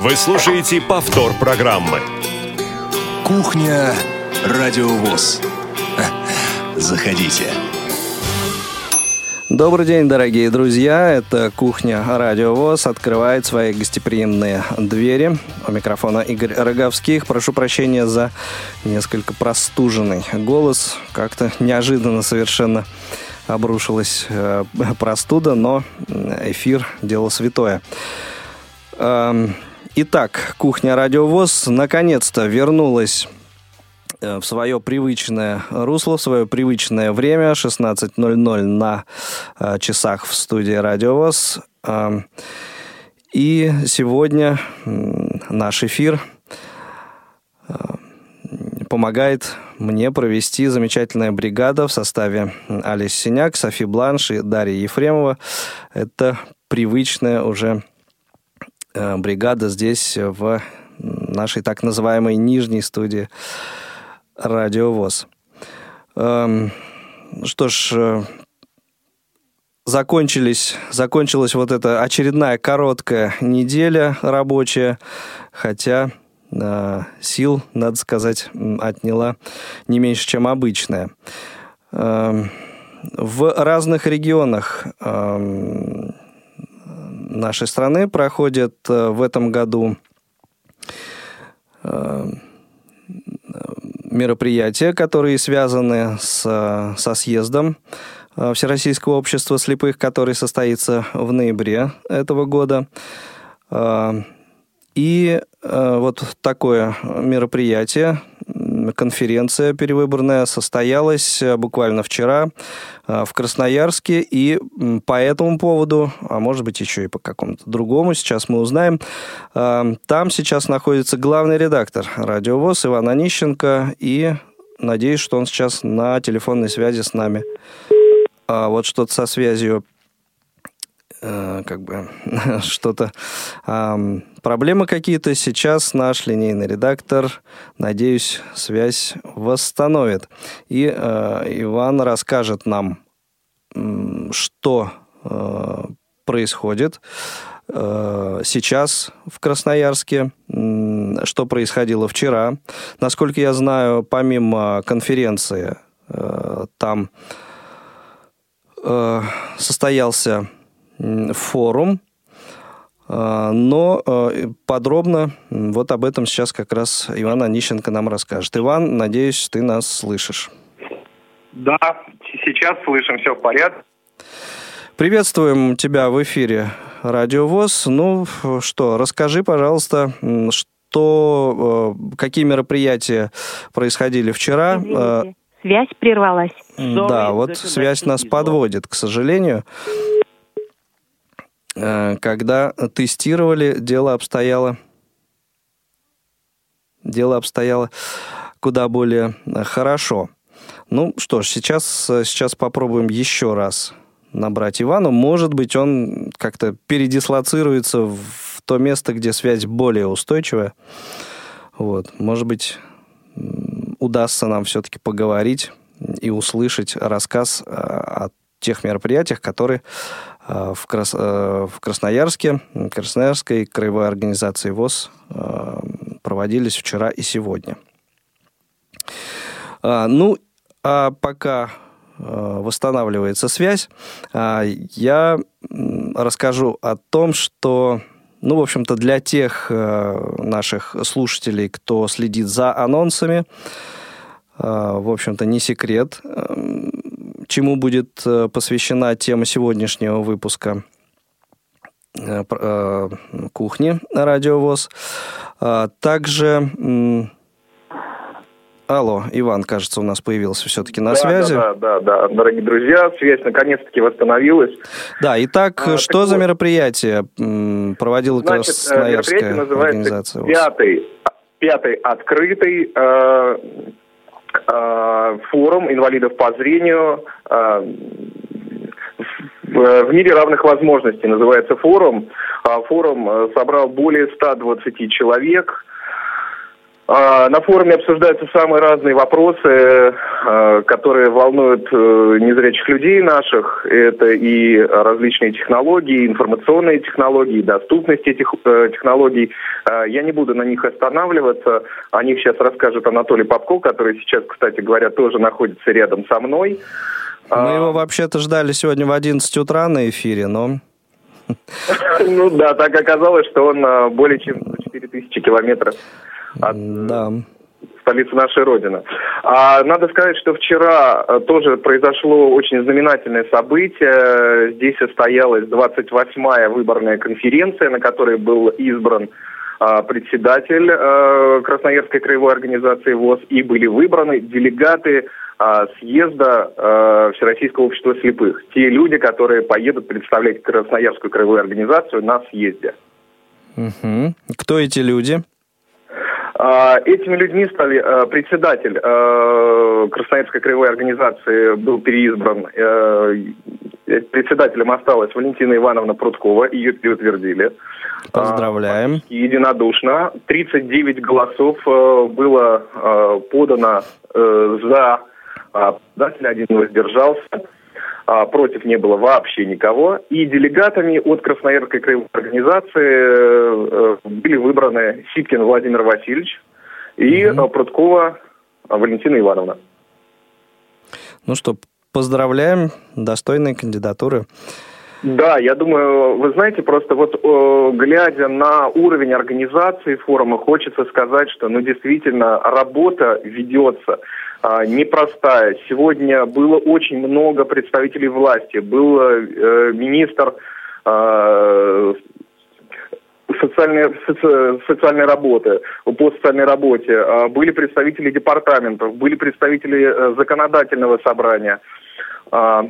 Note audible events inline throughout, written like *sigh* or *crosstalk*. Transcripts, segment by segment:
Вы слушаете повтор программы. Кухня Радиовоз. Заходите. Добрый день, дорогие друзья. Это «Кухня Радио ВОЗ» открывает свои гостеприимные двери. У микрофона Игорь Роговских. Прошу прощения за несколько простуженный голос. Как-то неожиданно совершенно обрушилась э, простуда, но эфир – дело святое. Эм, итак, «Кухня Радио ВОЗ» наконец-то вернулась Э, в свое привычное русло, в свое привычное время, 16.00 на э, часах в студии Радио ВОЗ. Эм, и сегодня наш эфир э, помогает мне провести замечательная бригада в составе Алис Синяк, Софи Бланш и Дарья Ефремова. Это привычная уже бригада здесь, в нашей так называемой нижней студии радиовоз. Эм, что ж, э, закончились, закончилась вот эта очередная короткая неделя рабочая, хотя э, сил, надо сказать, отняла не меньше, чем обычная. Э, в разных регионах э, нашей страны проходят э, в этом году э, мероприятия, которые связаны с, со съездом э, Всероссийского общества слепых, который состоится в ноябре этого года. И вот такое мероприятие конференция перевыборная состоялась э, буквально вчера э, в Красноярске, и по этому поводу, а может быть еще и по какому-то другому, сейчас мы узнаем, э, там сейчас находится главный редактор радиовоз Иван Онищенко, и надеюсь, что он сейчас на телефонной связи с нами. А вот что-то со связью Э, как бы *laughs* что-то проблемы какие-то. Сейчас наш линейный редактор, надеюсь, связь восстановит. И э, Иван расскажет нам, что э, происходит сейчас в Красноярске, что происходило вчера. Насколько я знаю, помимо конференции, там состоялся форум, а, но э, подробно вот об этом сейчас как раз Иван Онищенко нам расскажет. Иван, надеюсь, ты нас слышишь. Да, сейчас слышим, все в порядке. Приветствуем тебя в эфире Радио ВОЗ. Ну что, расскажи, пожалуйста, что, э, какие мероприятия происходили вчера. Извините, связь прервалась. Да, вот связь нас подводит, к сожалению. Э, когда тестировали, дело обстояло, дело обстояло куда более хорошо. Ну что ж, сейчас, сейчас попробуем еще раз набрать Ивану. Может быть, он как-то передислоцируется в то место, где связь более устойчивая. Вот. Может быть, удастся нам все-таки поговорить и услышать рассказ э, о тех мероприятиях, которые Э, в, Крас... Э, в Красноярске, Красноярской краевой организации ВОЗ э, проводились вчера и сегодня. Ну, а пока восстанавливается связь, я расскажу о том, что, ну, в общем-то, для тех наших слушателей, кто следит за анонсами, в общем-то, не секрет, чему будет э, посвящена тема сегодняшнего выпуска э, э, кухни Радиовоз. А, также Алло, Иван, кажется, у нас появился все-таки на да, связи. Да, да, да, да, дорогие друзья, связь наконец-таки восстановилась. Да, итак, а, что за вот, мероприятие проводила Значит, Красноярская организация? Пятый, пятый открытый Э, форум инвалидов по зрению э, в мире равных возможностей называется форум. А форум э, собрал более 120 человек. А, на форуме обсуждаются самые разные вопросы, а, которые волнуют э, незрячих людей наших. Это и различные технологии, информационные технологии, доступность этих э, технологий. А, я не буду на них останавливаться. О них сейчас расскажет Анатолий Попко, который сейчас, кстати говоря, тоже находится рядом со мной. Мы его вообще-то ждали сегодня в 11 утра на эфире, но... *laughs* Ну да, так оказалось, что он более чем 4000 километров от да. столицы нашей Родины. А, надо сказать, что вчера э, тоже произошло очень знаменательное событие. Здесь состоялась 28-я выборная конференция, на которой был избран а, председатель э, Красноярской краевой организации ВОЗ, и были выбраны делегаты а, съезда э, Всероссийского общества слепых. Те люди, которые поедут представлять Красноярскую краевую организацию на съезде. Угу. Кто эти люди? А, этими людьми стали а, председатель а, Красноярской краевой организации был переизбран. Председателем осталась Валентина Ивановна Пруткова, ее переутвердили. Поздравляем. Единодушно. 39 голосов было подано за председателя, один воздержался а, против не было вообще никого. И делегатами от Красноярской краевой организации э, были выбраны Ситкин Владимир Васильевич и угу. Пруткова Валентина Ивановна. Ну что, поздравляем, достойные кандидатуры. Да, я думаю, вы знаете, просто вот э, глядя на уровень организации форума, хочется сказать, что ну действительно работа ведется. А, непростая. Сегодня было очень много представителей власти. Был э, министр э, социальной, соци, социальной работы, по социальной работе, э, были представители департаментов, были представители э, законодательного собрания. Э,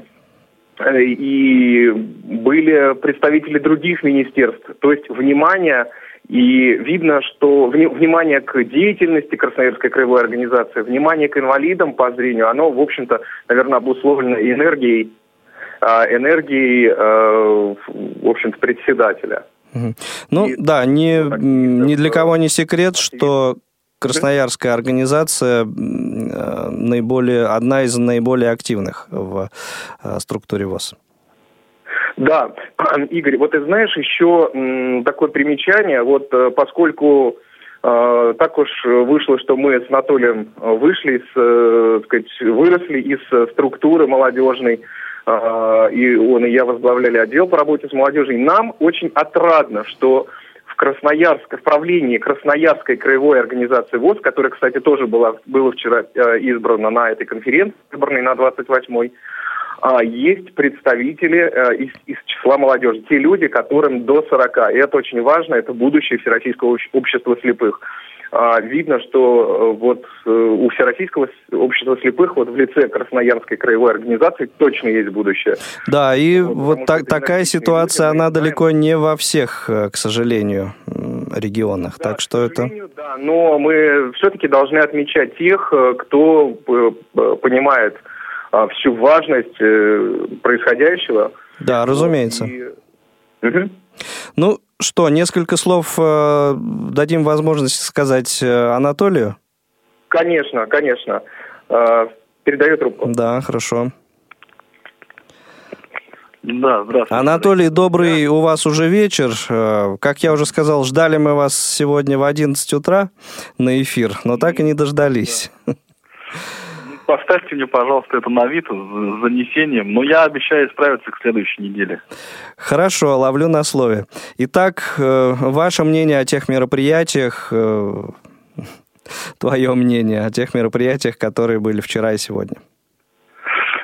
и были представители других министерств. То есть внимание и видно, что внимание к деятельности Красноярской краевой организации, внимание к инвалидам по зрению, оно, в общем-то, наверное, обусловлено энергией, а, энергией, э, в общем-то, председателя. Ну и, да, ни, ни для кого не секрет, что Красноярская организация наиболее, одна из наиболее активных в э, структуре ВОЗ. Да, *clears throat* Игорь, вот ты знаешь, еще такое примечание, вот э, поскольку э, так уж вышло, что мы с Анатолием э, вышли, э, сказать, выросли из структуры молодежной, и он и я возглавляли отдел по работе с молодежью. Нам очень отрадно, что в Красноярск, в правлении Красноярской краевой организации ВОЗ, которая, кстати, тоже была, была вчера избрана на этой конференции, выбранной на 28-й, а, есть представители э, из, из числа молодежи, те люди, которым до 40. И это очень важно, это будущее Всероссийского общества слепых. А, видно, что э, вот э, у Всероссийского общества слепых вот в лице Красноярской краевой организации точно есть будущее. Да, и вот, вот так, такая ситуация, люди, она далеко не во всех, к сожалению, регионах. Да, так что это... Да, но мы все-таки должны отмечать тех, кто понимает а, всю важность э, происходящего. Да, разумеется. И... Угу. Ну что, несколько слов э, дадим возможность сказать э, Анатолию? Конечно, конечно. Э, передаю трубку. Да, хорошо. Да, здравствуйте. Анатолий, добрый да. у вас уже вечер. Э, как я уже сказал, ждали мы вас сегодня в 11 утра на эфир, но так и не дождались. Да. Поставьте мне, пожалуйста, это на вид с занесением, но я обещаю исправиться к следующей неделе. Хорошо, ловлю на слове. Итак, э, ваше мнение о тех мероприятиях, э, твое мнение о тех мероприятиях, которые были вчера и сегодня.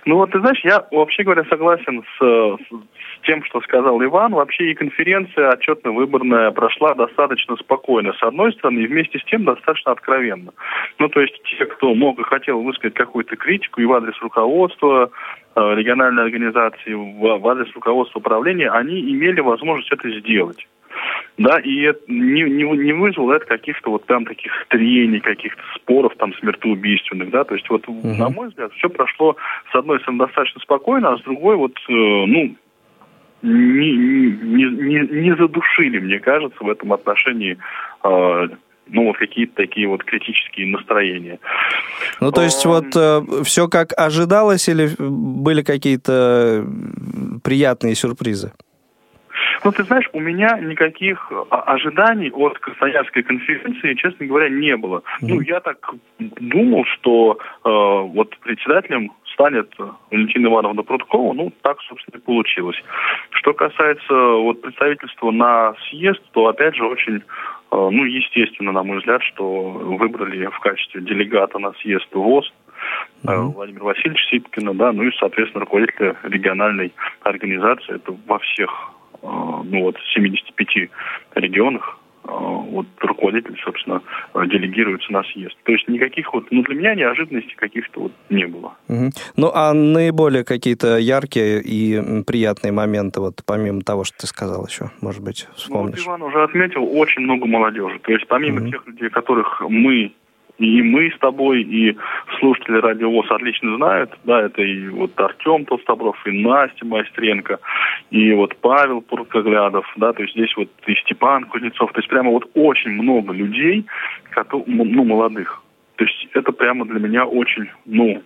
Ну вот, ты знаешь, я вообще говоря согласен с, с тем, что сказал Иван. Вообще и конференция отчетно-выборная прошла достаточно спокойно, с одной стороны, и вместе с тем достаточно откровенно. Ну, то есть те, кто мог и хотел высказать какую-то критику и в адрес руководства, э, региональной организации, в адрес руководства управления, они имели возможность это сделать. Да, и не, не, не вызвало это каких-то вот там таких трений, каких-то споров там смертоубийственных, да, то есть вот, угу. на мой взгляд, все прошло, с одной стороны, достаточно спокойно, а с другой вот, э, ну, не, не, не, не задушили, мне кажется, в этом отношении э, ну, вот какие-то такие вот критические настроения. Ну, то есть, вот э, все как ожидалось или были какие-то приятные сюрпризы? Ну, ты знаешь, у меня никаких а, ожиданий от Красноярской конференции, честно говоря, не было. Mm-hmm. Ну, я так думал, что э, вот председателем станет Валентина Ивановна Прудкова, ну, так, собственно, и получилось. Что касается вот представительства на съезд, то, опять же, очень, э, ну, естественно, на мой взгляд, что выбрали в качестве делегата на съезд ВОЗ mm-hmm. Владимир Васильевич Сипкина, да, ну и, соответственно, руководителя региональной организации. Это во всех, э, ну вот, 75 регионах Э, вот руководитель, собственно, делегируется на съезд. То есть никаких вот, ну, для меня неожиданностей каких-то вот не было. Угу. Ну, а наиболее какие-то яркие и приятные моменты, вот помимо того, что ты сказал еще, может быть, вспомнишь? Ну, вот Иван уже отметил, очень много молодежи. То есть помимо угу. тех людей, которых мы и мы с тобой, и слушатели Радио ВОЗ отлично знают, да, это и вот Артем Толстобров, и Настя Майстренко, и вот Павел Пуркоглядов, да, то есть здесь вот и Степан Кузнецов, то есть прямо вот очень много людей, ну, молодых. То есть это прямо для меня очень, ну,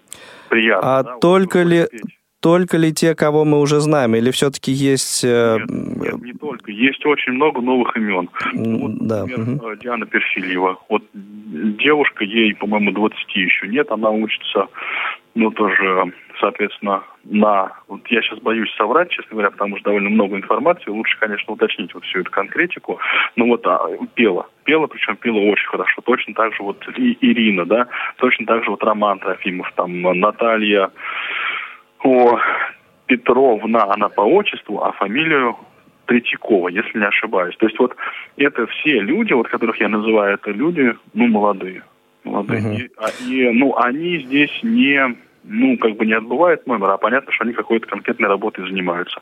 приятно. А да, только вот, ли... Петь только ли те, кого мы уже знаем, или все-таки есть... Э, нет, нет, не только. Есть очень много новых имен. Вот, да. например, угу. Диана Перфильева. Вот девушка, ей, по-моему, 20 еще нет, она учится, ну, тоже, соответственно, на... Вот я сейчас боюсь соврать, честно говоря, потому что довольно много информации. Лучше, конечно, уточнить вот всю эту конкретику. Но вот а, пела. Пела, причем пела очень хорошо. Точно так же вот и Ирина, да, точно так же вот Роман Трофимов, там Наталья о, Петровна, она по отчеству, а фамилию Третьякова, если не ошибаюсь. То есть вот это все люди, вот которых я называю, это люди, ну, молодые. Молодые. Uh-huh. И, а, и, ну, они здесь не ну, как бы не отбывают номер, а понятно, что они какой-то конкретной работой занимаются.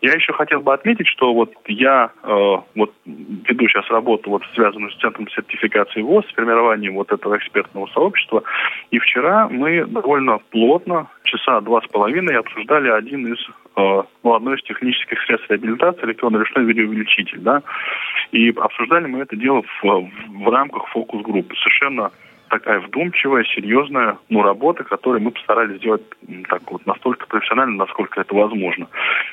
Я еще хотел бы отметить, что вот я э, вот веду сейчас работу, вот связанную с Центром сертификации ВОЗ, с формированием вот этого экспертного сообщества, и вчера мы довольно плотно, часа два с половиной, обсуждали один из, э, ну, одно из технических средств реабилитации, электронно-ручной видеоувеличитель, да, и обсуждали мы это дело в, в рамках фокус-группы, совершенно такая вдумчивая, серьезная ну, работа, которую мы постарались сделать так вот настолько профессионально, насколько это возможно.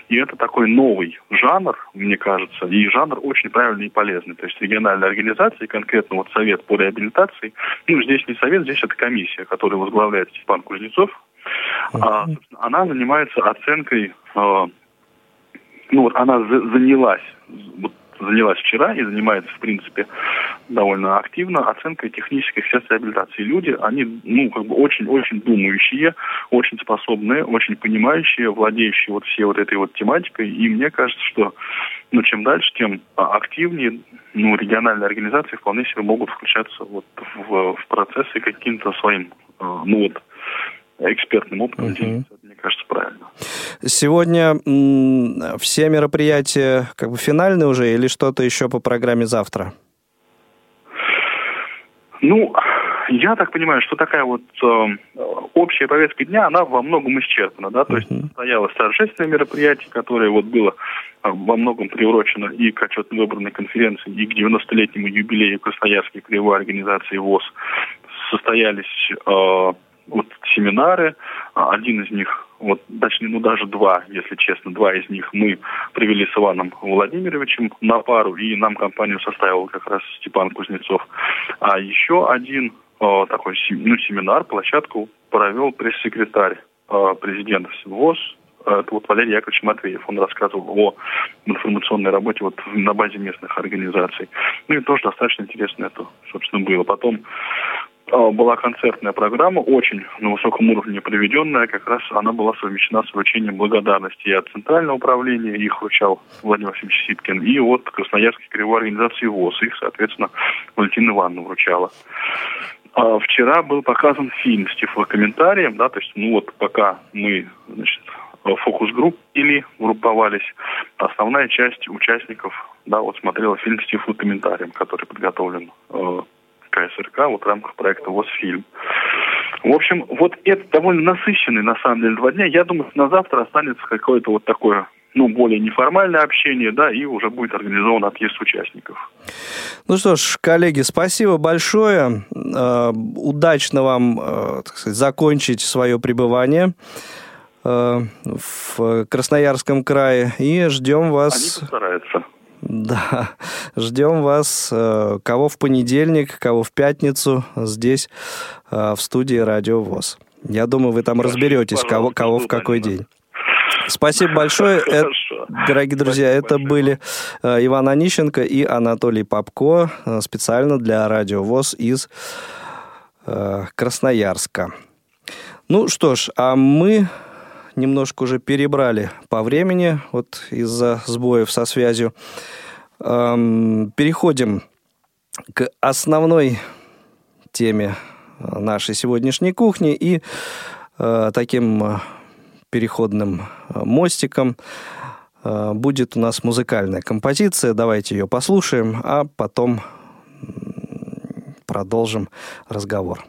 И это такой новый жанр, мне кажется, и жанр очень правильный и полезный. То есть региональная организация, конкретно вот совет по реабилитации, ну, здесь не совет, здесь это комиссия, которую возглавляет Степан Кузнецов, а, она занимается оценкой, э, ну вот она за, занялась вот занялась вчера и занимается, в принципе, довольно активно оценкой технических средств реабилитации. Люди, они, ну, как бы очень-очень думающие, очень способные, очень понимающие, владеющие вот всей вот этой вот тематикой. И мне кажется, что, ну, чем дальше, тем активнее, ну, региональные организации вполне себе могут включаться вот в, в процессы каким-то своим, э, ну, вот, экспертным опытом uh-huh. мне кажется, правильно. Сегодня все мероприятия как бы финальные уже или что-то еще по программе завтра? Ну, я так понимаю, что такая вот э, общая повестка дня, она во многом исчерпана, да, то есть состоялось торжественное мероприятие, которое вот было э, во многом приурочено и к отчетно выбранной конференции, и к 90-летнему юбилею Красноярской краевой организации ВОЗ. Состоялись э, вот семинары, а, один из них, вот, точнее, ну даже два, если честно, два из них мы провели с Иваном Владимировичем на пару, и нам компанию составил как раз Степан Кузнецов. А еще один э, такой ну, семинар, площадку провел пресс-секретарь э, президента ВОЗ это вот Валерий Яковлевич Матвеев. Он рассказывал о информационной работе вот на базе местных организаций. Ну и тоже достаточно интересно это, собственно, было. Потом а, была концертная программа, очень на высоком уровне проведенная, как раз она была совмещена с вручением благодарности и от Центрального управления, их вручал Владимир Васильевич Ситкин, и от Красноярской краевой организации ВОЗ, их, соответственно, Валентина Ивановна вручала. А вчера был показан фильм с тифлокомментарием, да, то есть, ну вот пока мы, значит, фокус-групп или групповались, основная часть участников, да, вот смотрела фильм с тифлокомментарием, который подготовлен э, КСРК вот в рамках проекта ВОЗ-фильм. В общем, вот это довольно насыщенный, на самом деле, два дня. Я думаю, на завтра останется какое-то вот такое ну, более неформальное общение, да, и уже будет организован отъезд участников. Ну что ж, коллеги, спасибо большое. Э, удачно вам, э, так сказать, закончить свое пребывание э, в Красноярском крае и ждем вас... Они постараются. *laughs* Да, ждем вас, кого в понедельник, кого в пятницу здесь, в студии Радио ВОЗ. Я думаю, вы там разберетесь, кого, кого в какой день. Спасибо *laughs* большое. Это, дорогие друзья, Спасибо это большое. были э, Иван Онищенко и Анатолий Попко э, специально для Радио ВОЗ из э, Красноярска. Ну что ж, а мы немножко уже перебрали по времени, вот из-за сбоев со связью. Эм, переходим к основной теме нашей сегодняшней кухни и э, таким переходным э, мостиком э, будет у нас музыкальная композиция. Давайте ее послушаем, а потом продолжим разговор.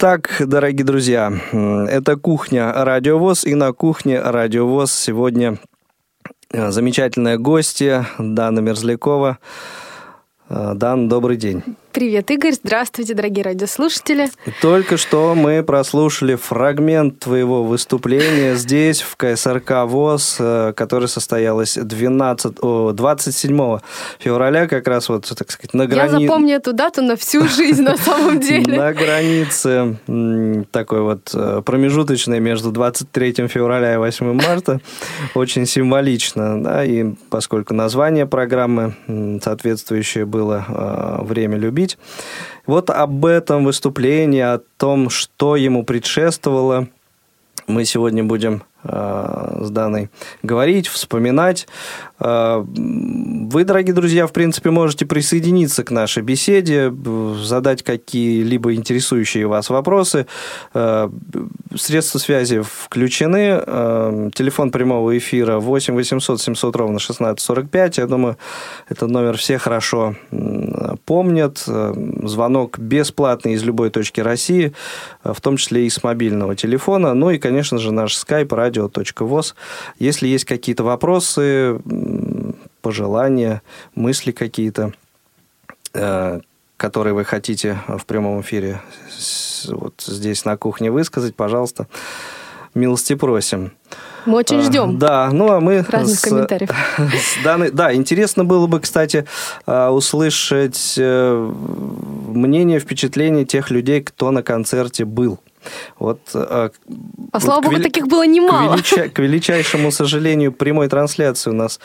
Итак, дорогие друзья, это кухня Радиовоз, и на кухне Радиовоз сегодня э, замечательная гостья Дана Мерзлякова. Э, Дан, добрый день. Привет, Игорь. Здравствуйте, дорогие радиослушатели. Только что мы прослушали фрагмент твоего выступления здесь, в КСРК ВОЗ, э, которое состоялось 12, о, 27 февраля, как раз вот, так сказать, на границе... Я запомню эту дату на всю жизнь, на самом *laughs* деле. На границе такой вот э, промежуточной между 23 февраля и 8 марта. Очень символично, да, и поскольку название программы соответствующее было э, «Время любить», говорить. Вот об этом выступлении, о том, что ему предшествовало, мы сегодня будем с Даной говорить, вспоминать. Э, вы, дорогие друзья, в принципе, можете присоединиться к нашей беседе, задать какие-либо интересующие вас вопросы. Э, средства связи включены. Телефон прямого эфира 8 800 700 ровно 1645. Я думаю, этот номер все хорошо помнят. Звонок бесплатный из любой точки России, в том числе и с мобильного телефона. Ну и, конечно же, наш радио radio.voz. Если есть какие-то вопросы, пожелания, мысли какие-то, э, которые вы хотите в прямом эфире вот здесь на кухне высказать, пожалуйста, милости просим. Мы очень ждем. А, да, ну а мы... Разных с, комментариев. *laughs* С данной, да, интересно было бы, кстати, а, услышать э, мнение, впечатление тех людей, кто на концерте был. Вот, а, а слава богу, вели... таких было немало. К, велича... к величайшему сожалению, прямой трансляции у нас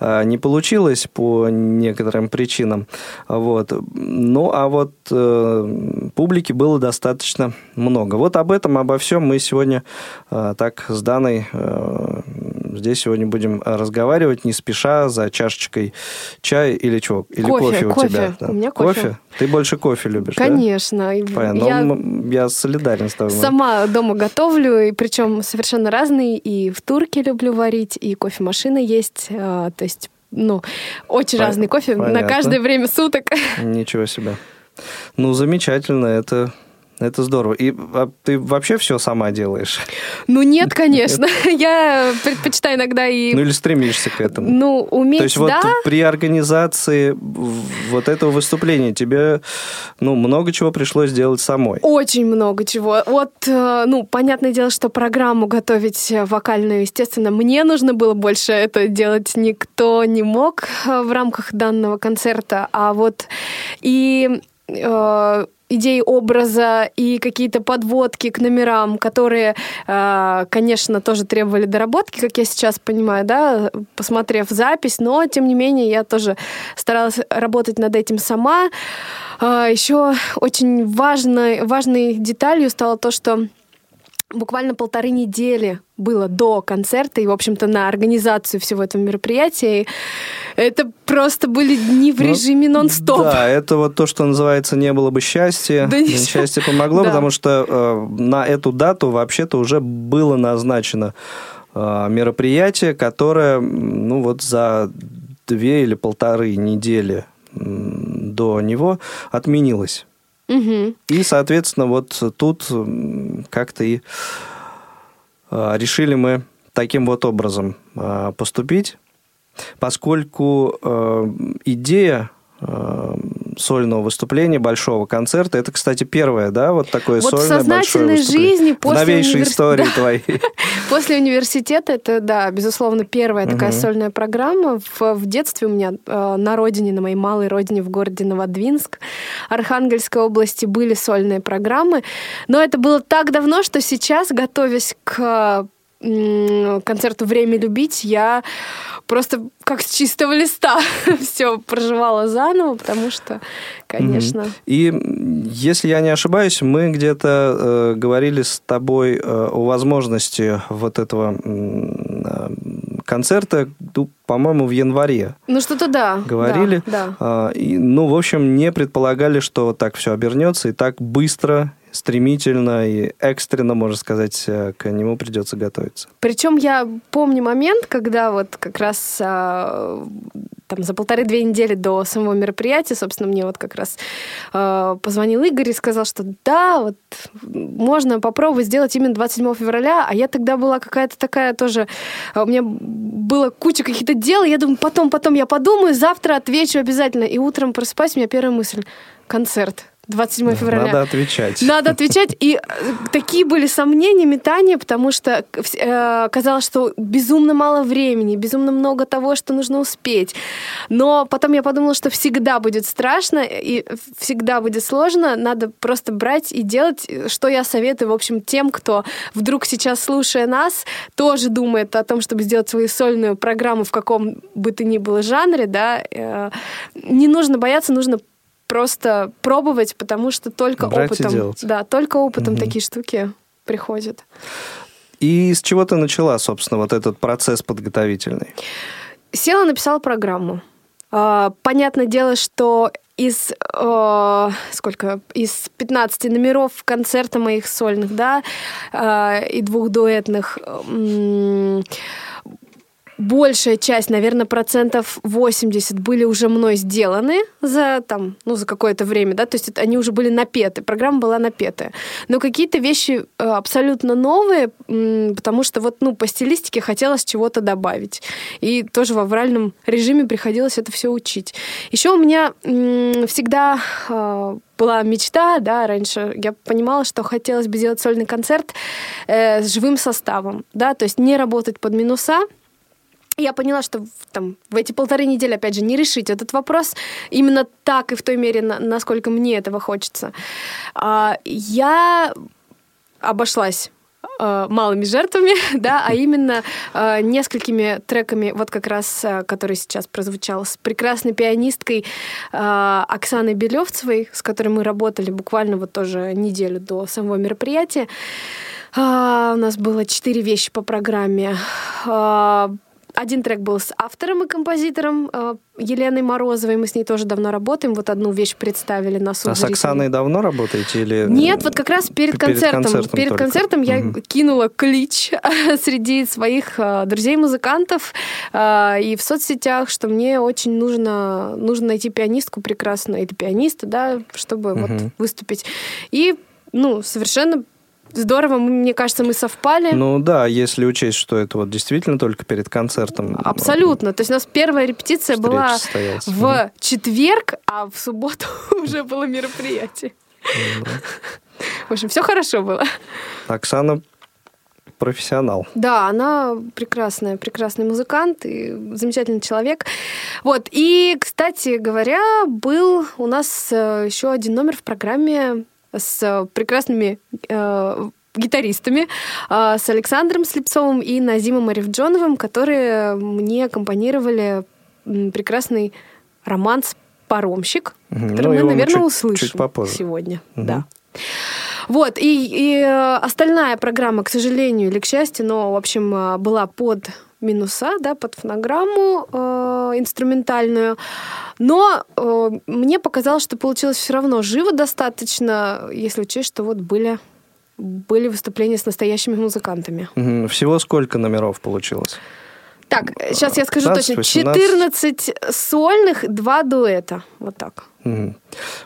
а, не получилось по некоторым причинам. Вот. Ну, а вот э, публики было достаточно много. Вот об этом, обо всем мы сегодня э, так с Даной э, здесь сегодня будем разговаривать не спеша за чашечкой чая или чего? Или кофе, кофе у кофе. тебя? Да. У меня кофе. кофе. Ты больше кофе любишь, Конечно. Да? Понятно. Я... Ну, я солидарен с тобой. Сама дома готовлю, и причем совершенно разные. И в турке люблю варить, и кофемашина есть. А, то есть, ну, очень Пон... разный кофе Понятно. на каждое время суток. Ничего себе. Ну, замечательно. Это это здорово. И а, ты вообще все сама делаешь? Ну нет, конечно. *laughs* Я предпочитаю иногда и... Ну или стремишься к этому? Ну, уметь, То есть вот при организации вот этого выступления тебе, ну, много чего пришлось делать самой? Очень много чего. Вот, э, ну, понятное дело, что программу готовить вокальную, естественно, мне нужно было больше это делать. Никто не мог э, в рамках данного концерта. А вот и идеи образа и какие-то подводки к номерам, которые, э, конечно, тоже требовали доработки, как я сейчас понимаю, да, посмотрев запись, но, тем не менее, я тоже старалась работать над этим сама. А, Еще очень важной, важной деталью стало то, что буквально полторы недели было до концерта и, в общем-то, на организацию всего этого мероприятия. Это просто были дни в ну, режиме нон-стоп. Да, это вот то, что называется «не было бы счастья». Да Счастье помогло, да. потому что э, на эту дату вообще-то уже было назначено э, мероприятие, которое, ну вот за две или полторы недели до него отменилось. Угу. И, соответственно, вот тут как-то и решили мы таким вот образом а, поступить, поскольку а, идея сольного выступления, большого концерта. Это, кстати, первое, да, вот такое вот сольное большое выступление. жизни после В новейшей универ... истории да. твоей. *laughs* После университета это, да, безусловно, первая угу. такая сольная программа. В, в детстве у меня э, на родине, на моей малой родине в городе Новодвинск, Архангельской области были сольные программы. Но это было так давно, что сейчас, готовясь к концерту «Время любить» я просто как с чистого листа *laughs* все проживала заново, потому что, конечно... И если я не ошибаюсь, мы где-то э, говорили с тобой э, о возможности вот этого э, концерта, по-моему, в январе. Ну, что-то да. Говорили. Да, да. и, ну, в общем, не предполагали, что так все обернется и так быстро стремительно и экстренно, можно сказать, э, к нему придется готовиться. Причем я помню момент, когда вот как раз а, там за полторы-две недели до самого мероприятия, собственно, мне вот как раз э, позвонил Игорь и сказал, что да, вот можно попробовать сделать именно 27 февраля, а я тогда была какая-то такая тоже, у меня было куча каких-то дел, я думаю, потом, потом я подумаю, завтра отвечу обязательно. И утром просыпаюсь, у меня первая мысль — концерт. 27 февраля. Надо отвечать. Надо отвечать. И э, такие были сомнения, метания, потому что э, казалось, что безумно мало времени, безумно много того, что нужно успеть. Но потом я подумала, что всегда будет страшно и всегда будет сложно. Надо просто брать и делать, что я советую, в общем, тем, кто вдруг сейчас, слушая нас, тоже думает о том, чтобы сделать свою сольную программу в каком бы то ни было жанре, да, э, не нужно бояться, нужно просто пробовать, потому что только Брать опытом, да, только опытом Мгм. такие штуки приходят. И с чего ты начала, собственно, вот этот процесс подготовительный? Села, написала программу. А, Понятное дело, что из э, сколько из 15 номеров концерта моих сольных, да, а, и двух дуэтных, м, большая часть, наверное, процентов 80 были уже мной сделаны за там, ну, за какое-то время, да, то есть это, они уже были напеты, программа была напетая. Но какие-то вещи э, абсолютно новые, потому что вот, ну, по стилистике хотелось чего-то добавить. И тоже в авральном режиме приходилось это все учить. Еще у меня всегда э, была мечта, да, раньше я понимала, что хотелось бы сделать сольный концерт э, с живым составом, да, то есть не работать под минуса, я поняла, что там, в эти полторы недели, опять же, не решить этот вопрос именно так и в той мере, на- насколько мне этого хочется. А, Я обошлась э, малыми жертвами, *laughs* да, а именно э, несколькими треками, вот как раз, э, который сейчас прозвучал, с прекрасной пианисткой э, Оксаной Белевцевой, с которой мы работали буквально вот тоже неделю до самого мероприятия. А, У нас было четыре вещи по программе. А, Один трек был с автором и композитором э, Еленой Морозовой. Мы с ней тоже давно работаем. Вот одну вещь представили на суд А с. Оксаной давно работаете или... Нет, вот как раз перед, Перед концертом. концертом перед только. концертом я Мгм. кинула клич *laughs* среди своих э, друзей-музыкантов э, и в соцсетях, что мне очень нужно, нужно найти пианистку прекрасную, или пианиста, да, чтобы вот Мгм. выступить. И, ну, совершенно здорово, мне кажется, мы совпали. Ну да, если учесть, что это вот действительно только перед концертом. Абсолютно. То есть у нас первая репетиция была состоялась. в четверг, а в субботу *laughs* уже было мероприятие. В общем, все хорошо было. Оксана профессионал. Да, она прекрасная, прекрасный музыкант и замечательный человек. Вот. И, кстати говоря, был у нас э, еще один номер в программе с прекрасными э, гитаристами, э, с Александром Слепцовым и Назимом Арифджоновым, которые мне аккомпанировали прекрасный романс «Паромщик», который Ну, мы, наверное, чуть- услышим чуть попозже. сегодня. Мгм. Да. Вот, и, и, э, остальная программа, к сожалению или к счастью, но, в общем, э, была под минуса, да, под фонограмму э, инструментальную. Но э, мне показалось, что получилось все равно живо достаточно, если учесть, что вот были, были выступления с настоящими музыкантами. Всего сколько номеров получилось? Так, сейчас я скажу 15, точно. 18. 14 сольных, два дуэта. Вот так.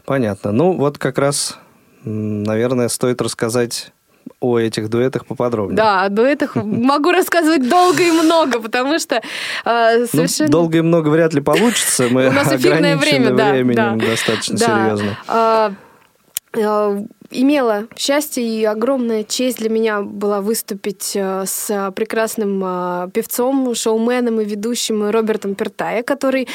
Понятно. Ну, вот как раз, наверное, стоит рассказать о этих дуэтах поподробнее. Да, о дуэтах могу рассказывать долго и много, потому что э, Ну, совершенно... долго и много вряд ли получится. Мы У нас эфирное время, да, временем да. достаточно Да. серьезно. А, а, имела счастье и огромная честь для меня была выступить э, с прекрасным а, певцом, шоуменом и ведущим Робертом Пертая, который,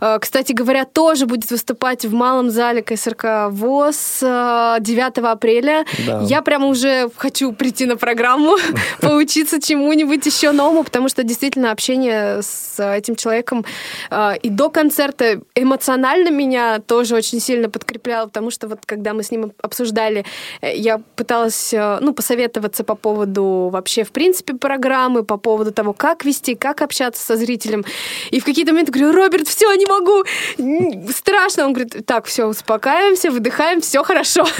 э, кстати говоря, тоже будет выступать в малом зале КСРК ВОЗ э, 9 апреля. Да. Я прямо уже хочу прийти на программу, *laughs* поучиться чему-нибудь еще новому, потому что действительно общение с этим человеком э, и до концерта эмоционально меня тоже очень сильно подкрепляло, потому что вот когда мы с ним обсуждали э, я пыталась, э, ну, посоветоваться по поводу вообще, в принципе, программы, по поводу того, как вести, как общаться со зрителем. И в какие-то моменты говорю, Роберт, все, не могу, страшно. Он говорит, так, все, успокаиваемся, выдыхаем, все хорошо. *laughs*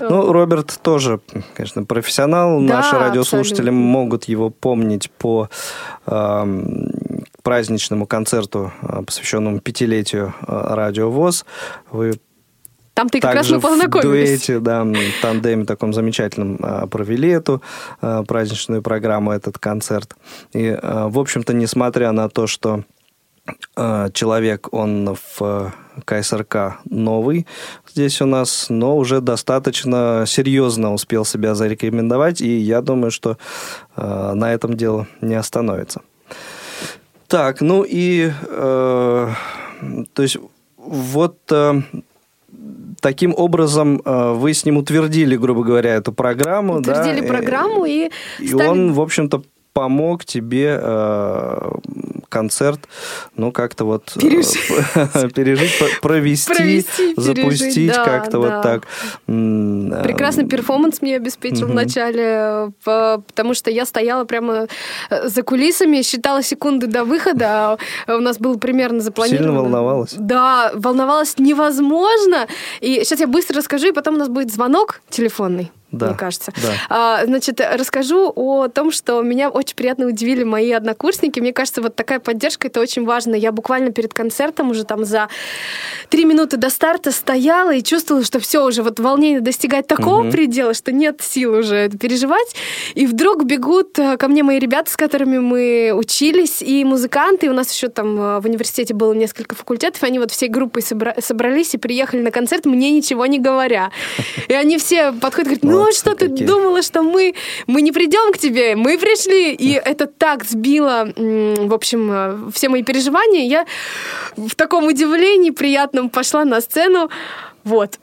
Ну, Роберт тоже, конечно, профессионал. Да, Наши радиослушатели абсолютно. могут его помнить по праздничному концерту, э, посвященному пятилетию э, Радио ВОЗ. Вы Там ты как раз также мы в познакомились. дуэте, да, в тандеме таком замечательном э, провели эту э, праздничную программу, этот концерт. И, э, в общем-то, несмотря на то, что человек, он в КСРК новый здесь у нас, но уже достаточно серьезно успел себя зарекомендовать, и я думаю, что э, на этом дело не остановится. Так, ну и, э, то есть, вот э, таким образом э, вы с ним утвердили, грубо говоря, эту программу. да, Утвердили и- программу и, и стали- он, в общем-то, помог тебе э, концерт, ну, как-то вот... э, Пережить. *laughs* пережить, про- провести, пережить, запустить да, как-то да. вот так. Э, Прекрасный перформанс мне обеспечил Мгм. вначале, по- потому что я стояла прямо э, за кулисами, считала секунды до выхода. а У нас было примерно запланировано. Сильно волновалась? Да, волновалась невозможно. И сейчас я быстро расскажу, и потом у нас будет звонок телефонный. Да, Мне кажется. да. А, значит, расскажу о том, что меня очень приятно удивили мои однокурсники. Мне кажется, вот такая поддержка это очень важно. Я буквально перед концертом уже там за три минуты до старта стояла и чувствовала, что все уже вот волнение достигает такого Мгм. предела, что нет сил уже переживать. И вдруг бегут э, ко мне мои ребята, с которыми мы учились, и музыканты. И у нас еще там э, в университете было несколько факультетов. Они вот всей группой собра- собрались и приехали на концерт, мне ничего не говоря. *laughs* И они все подходят и говорят, ну Молодцы что ты какие. думала, что мы, мы не придем к тебе? Мы пришли. И это так сбило, в общем, э, все мои переживания. Я в таком удивлении приятном пошла на сцену. Вот.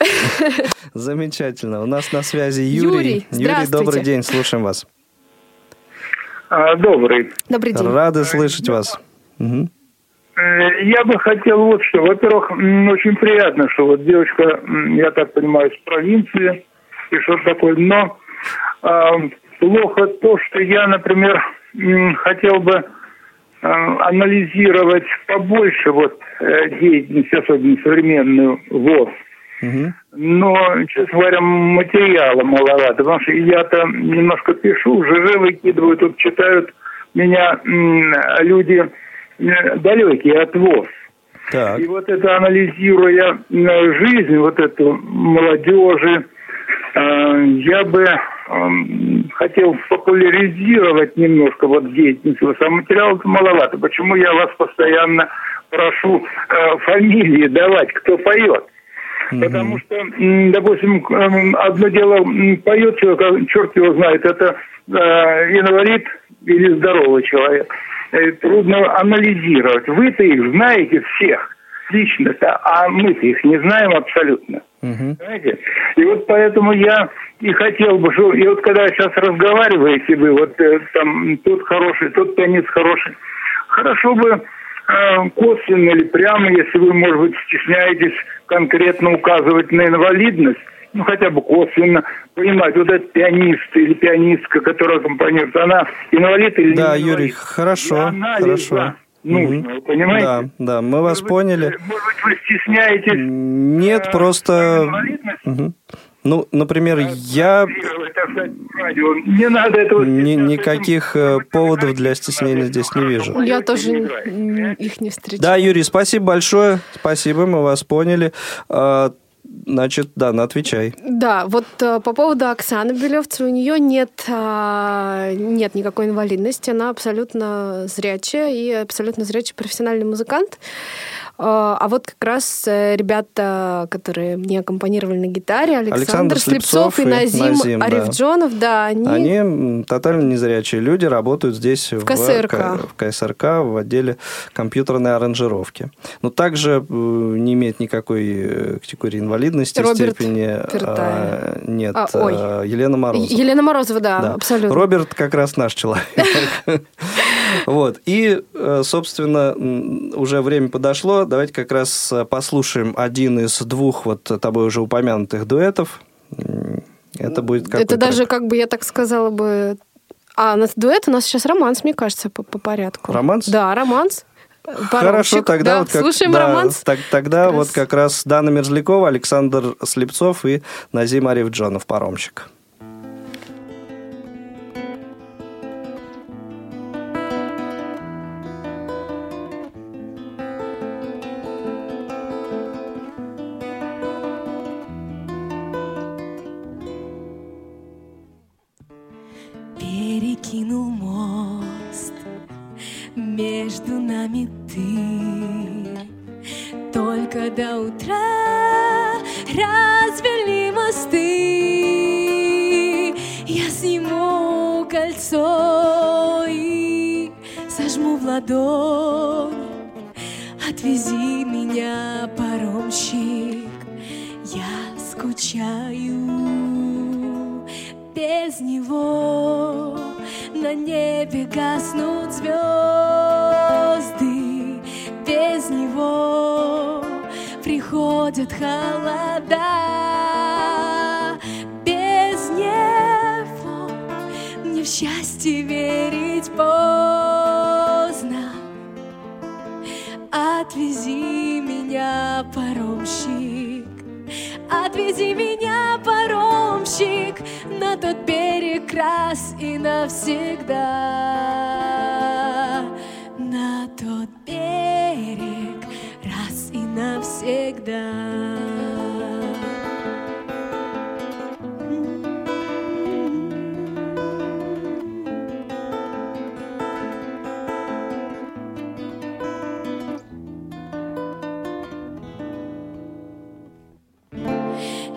Замечательно. У нас на связи Юрий. Юрий, Юрий, добрый день, слушаем вас. А, Добрый. Добрый день. Рады слышать вас. Э, Я бы хотел вот что. Во-первых, очень приятно, что вот девочка, я так понимаю, с провинции и что-то такое. Но а, плохо то, что я, например, хотел бы а, анализировать побольше вот э, деятельность, особенно современную ВОЗ. Но, честно говоря, материала маловато, потому что я-то немножко пишу, ЖЖ выкидываю, тут читают меня люди э, далекие от ВОЗ. Так. И вот это анализируя э, жизнь вот эту молодежи, э, я бы эм, хотел популяризировать немножко вот деятельность. Вот, А материала маловато. Почему я вас постоянно прошу э, фамилии давать, кто поет? Потому что, допустим, эм, одно дело поет человек, а черт его знает, это э, инвалид или здоровый человек. Э, Трудно анализировать. Вы-то их знаете всех лично-то, а мы-то их не знаем абсолютно. Понимаете? И вот поэтому я и хотел бы, что... И вот когда сейчас разговариваете вы, вот э, там тот хороший, тот пианист хороший, хорошо бы э, косвенно или прямо, если вы, может быть, стесняетесь конкретно указывать на инвалидность, ну, хотя бы косвенно понимать, вот этот пианист или пианистка, которая аккомпанирует, она инвалид или Да, не Юрий, инвалид. хорошо, Для анализа хорошо. Нужно, понимаете? Да, да, мы вас Может поняли. э, Может быть, вы стесняетесь Нет, э, просто... Ну, например, я... Не надо этого Ни- никаких э, поводов для стеснения здесь не вижу. Я тоже их не встречала. Да, Юрий, спасибо большое. Спасибо, мы вас поняли. Значит, да, ну отвечай. Да, вот э, по поводу Оксаны Белевцевой, у нее нет, а, нет никакой инвалидности, она абсолютно зрячая и абсолютно зрячий профессиональный музыкант. А а вот как раз э, ребята, которые мне аккомпанировали на гитаре, Александр, Александр Слепцов, Слепцов и Назим, Назим, да. Арифджонов, да, они... Они м, тотально незрячие люди, работают здесь в КСРК. К- в КСРК, в отделе компьютерной аранжировки. Но также э, не имеет никакой э, категории инвалидности, Роберт степени. А, нет, А, ой. а, Елена Морозова. Елена Морозова, да, Да. абсолютно. Роберт как раз наш человек. *laughs* Вот. И, собственно, уже время подошло. Давайте как раз э, послушаем один из двух вот тобой уже упомянутых дуэтов Это будет какой Это даже, трек? как бы я так сказала бы... А, у нас дуэт, у нас сейчас романс, мне кажется, по, по порядку. Романс? Да, романс. Хорошо, Паромщик. тогда Да, вот как, слушаем да, романс. так- тогда Как вот раз. как раз Дана Мерзлякова, Александр Слепцов и Назим Арифджонов, паромщик.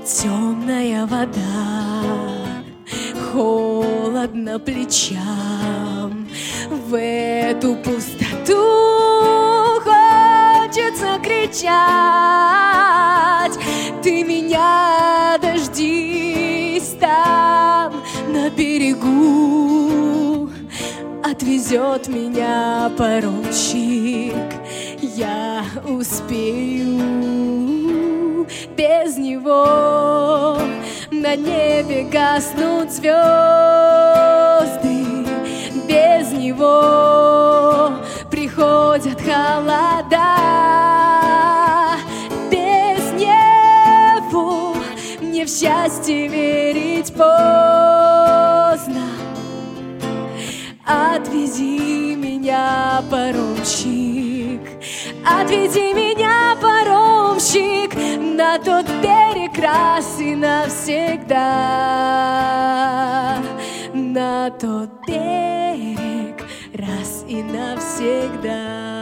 Темная вода, холодно плечам, в эту пустоту хочется кричать. Ты меня дождись там на берегу, отвезет меня паромщик, я успею без него. На небе гаснут звезды без него приходят холода. Без него мне в счастье верить поздно. Отвези меня, паромщик, отвези меня, паромщик, на тот берег раз и навсегда. На тот берег раз и навсегда.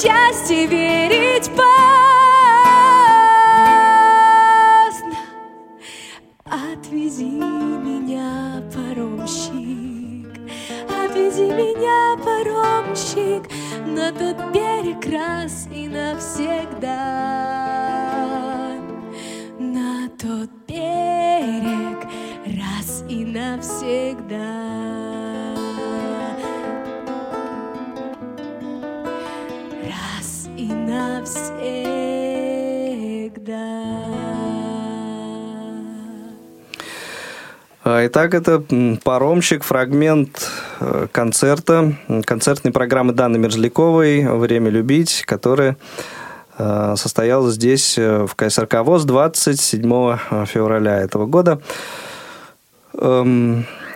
Счастье верить поздно. Отвези меня, паромщик, отвези меня, паромщик, на тот берег раз и навсегда. На тот берег раз и навсегда. И навсегда. А, Итак, это «Паромщик», фрагмент э, концерта, концертной программы Даны Мерзляковой «Время любить», которая э, состоялась здесь, э, в КСРК ВОЗ, 27 февраля этого года.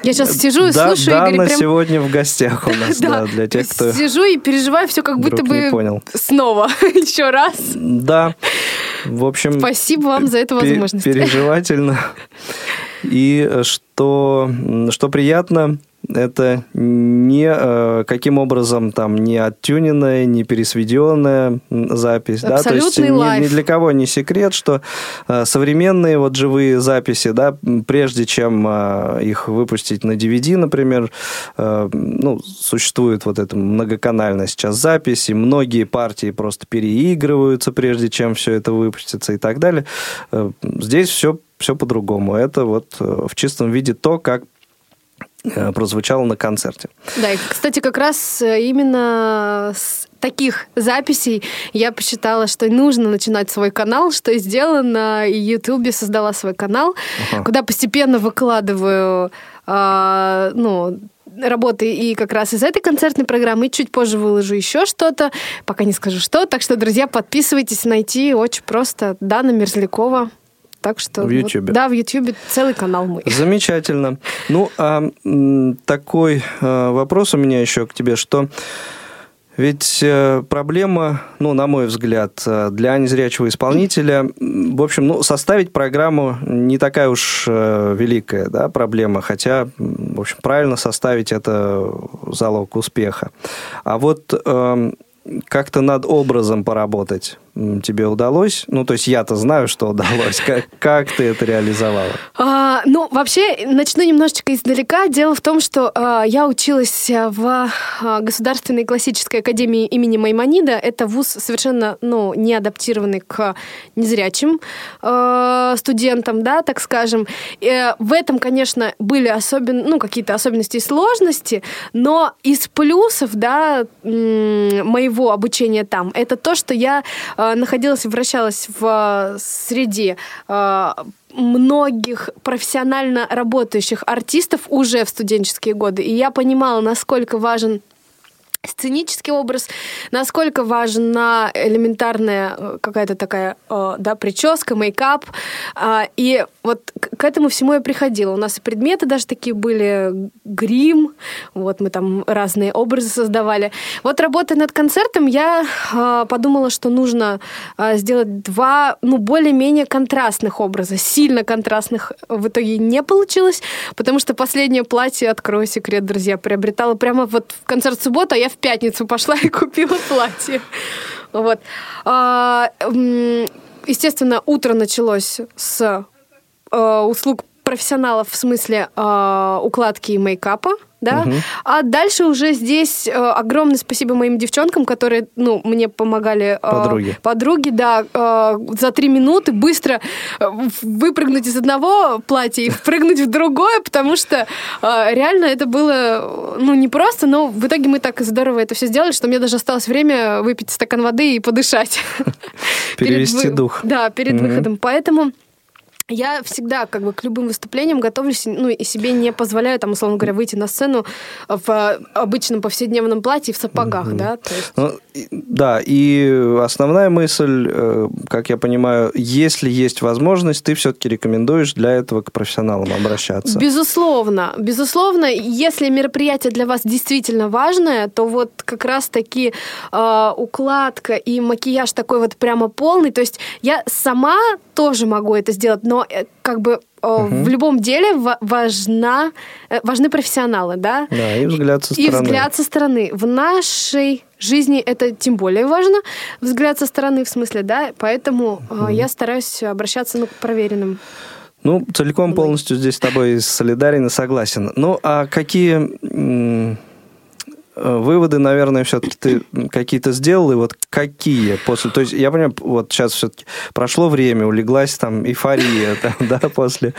Я сейчас сижу и Да- слушаю, Игорь, Дана прям- сегодня в гостях у *laughs* нас, да, для тех, кто Сижу и переживаю все как будто бы понял. снова *laughs* еще раз. Да, в общем... Спасибо вам за эту возможность. Переживательно. И э, что, что приятно, это не э, каким образом там не оттюненная, не пересведенная запись. да? То есть Абсолютный ни, лайф. ни для кого не секрет, что э, современные вот живые записи, да, прежде чем э, их выпустить на DVD, например, э, ну, существует вот эта многоканальная сейчас запись, и многие партии просто переигрываются, прежде чем все это выпустится и так далее. Э, Здесь все, все по-другому. Это вот в чистом виде то, как прозвучало на концерте. Да, и, кстати, как раз э, именно с таких записей я посчитала, что нужно начинать свой канал, что и сделала на Ютубе, создала свой канал, Ага. куда постепенно выкладываю а, ну, работы и как раз из этой концертной программы, и чуть позже выложу еще что-то, пока не скажу что. Так что, друзья, подписывайтесь, найти очень просто Дана Мерзлякова. Так что... В вот- Ютубе. да, в Ютубе целый канал мой. Замечательно. Ну, а такой э, вопрос у меня еще к тебе, что ведь э, проблема, ну, на мой взгляд, э, для незрячего исполнителя, в общем, ну, составить программу не такая уж э, великая, да, проблема, хотя, в общем, правильно составить это залог успеха. А вот эм, как-то над образом поработать тебе удалось? Ну, то есть я-то знаю, что удалось. Как, как ты это реализовала? А, ну, вообще, начну немножечко издалека. Дело в том, что а, я училась а, в а, Государственной классической академии имени Маймонида. Это вуз совершенно ну, не адаптированный к незрячим э, студентам, да, так скажем. Э, в этом, конечно, были особен... ну, какие-то особенности и сложности, но из плюсов, да, моего обучения там, это то, что я э, находилась и вращалась в э, среде э, многих профессионально работающих артистов уже в студенческие годы. И я понимала, насколько важен сценический образ, насколько важна элементарная э, какая-то такая да, прическа, мейкап. А, И вот к этому всему я приходила. У нас и предметы даже такие были, грим, вот мы там разные образы создавали. Вот работая над концертом, я э, подумала, что нужно э, сделать два, ну, более-менее контрастных образа. Сильно контрастных в итоге не получилось, потому что последнее платье, открою секрет, друзья, приобретала прямо вот в концерт субботу, а я в пятницу пошла и купила платье. Вот. А, Естественно, утро началось с э, услуг профессионалов в смысле э, укладки и мейкапа, да. А дальше уже здесь э, огромное спасибо моим девчонкам, которые, ну, мне помогали. э, Подруги. Подруги, да, э, за три минуты быстро э, выпрыгнуть из одного платья и впрыгнуть в другое, потому что э, реально это было, ну, не просто, но в итоге мы так здорово это все сделали, что мне даже осталось время выпить стакан воды и подышать. *laughs* Перед Перевести дух. Да, перед выходом. Поэтому я всегда как бы к любым выступлениям готовлюсь, ну и себе не позволяю, там, условно говоря, выйти на сцену в э, обычном повседневном платье и в сапогах, да, то есть... Ну, да, и основная мысль, э, как я понимаю, если есть возможность, ты все-таки рекомендуешь для этого к профессионалам обращаться. Безусловно, безусловно, если мероприятие для вас действительно важное, то вот как раз-таки э, укладка и макияж такой вот прямо полный. То есть я сама тоже могу это сделать, но э, как бы э, в любом деле ва- важна, э, важны профессионалы, да? Да, и взгляд со И стороны. взгляд со стороны. В нашей жизни это тем более важно, взгляд со стороны в смысле, да, поэтому э, я стараюсь обращаться ну, к проверенным. Ну, целиком полностью здесь с тобой солидарен и согласен. Ну, а какие выводы, наверное, все-таки ты какие-то сделал, и вот какие после... То есть, я понимаю, вот сейчас все-таки прошло время, улеглась там эйфория, *laughs* там, да, после...